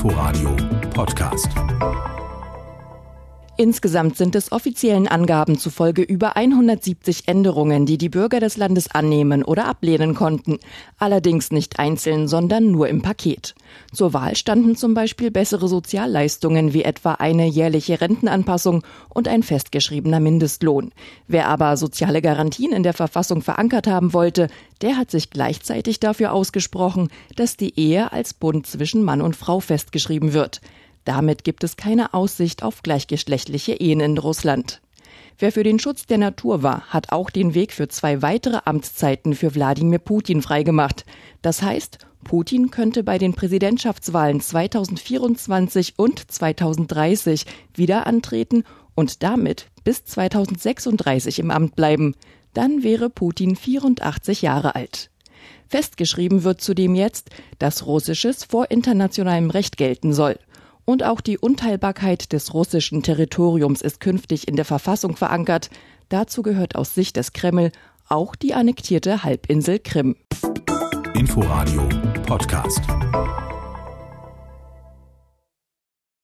Inforadio Podcast. Insgesamt sind es offiziellen Angaben zufolge über 170 Änderungen, die die Bürger des Landes annehmen oder ablehnen konnten. Allerdings nicht einzeln, sondern nur im Paket. Zur Wahl standen zum Beispiel bessere Sozialleistungen wie etwa eine jährliche Rentenanpassung und ein festgeschriebener Mindestlohn. Wer aber soziale Garantien in der Verfassung verankert haben wollte, der hat sich gleichzeitig dafür ausgesprochen, dass die Ehe als Bund zwischen Mann und Frau festgeschrieben wird. Damit gibt es keine Aussicht auf gleichgeschlechtliche Ehen in Russland. Wer für den Schutz der Natur war, hat auch den Weg für zwei weitere Amtszeiten für Wladimir Putin freigemacht. Das heißt, Putin könnte bei den Präsidentschaftswahlen 2024 und 2030 wieder antreten und damit bis 2036 im Amt bleiben. Dann wäre Putin 84 Jahre alt. Festgeschrieben wird zudem jetzt, dass Russisches vor internationalem Recht gelten soll. Und auch die Unteilbarkeit des russischen Territoriums ist künftig in der Verfassung verankert. Dazu gehört aus Sicht des Kreml auch die annektierte Halbinsel Krim. Inforadio Podcast.